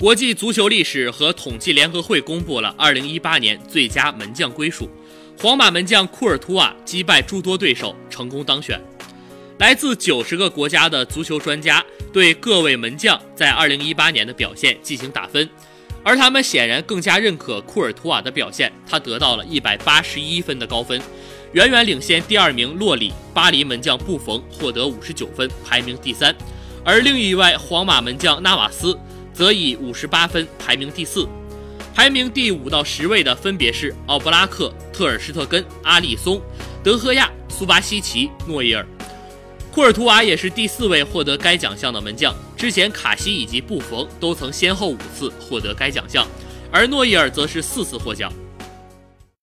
国际足球历史和统计联合会公布了2018年最佳门将归属，皇马门将库尔图瓦击败诸多对手，成功当选。来自九十个国家的足球专家对各位门将在2018年的表现进行打分，而他们显然更加认可库尔图瓦的表现，他得到了一百八十一分的高分，远远领先第二名洛里。巴黎门将布冯获得五十九分，排名第三，而另一位皇马门将纳瓦斯。则以五十八分排名第四，排名第五到十位的分别是奥布拉克、特尔施特根、阿里松、德赫亚、苏巴西奇、诺伊尔。库尔图瓦也是第四位获得该奖项的门将。之前卡西以及布冯都曾先后五次获得该奖项，而诺伊尔则是四次获奖。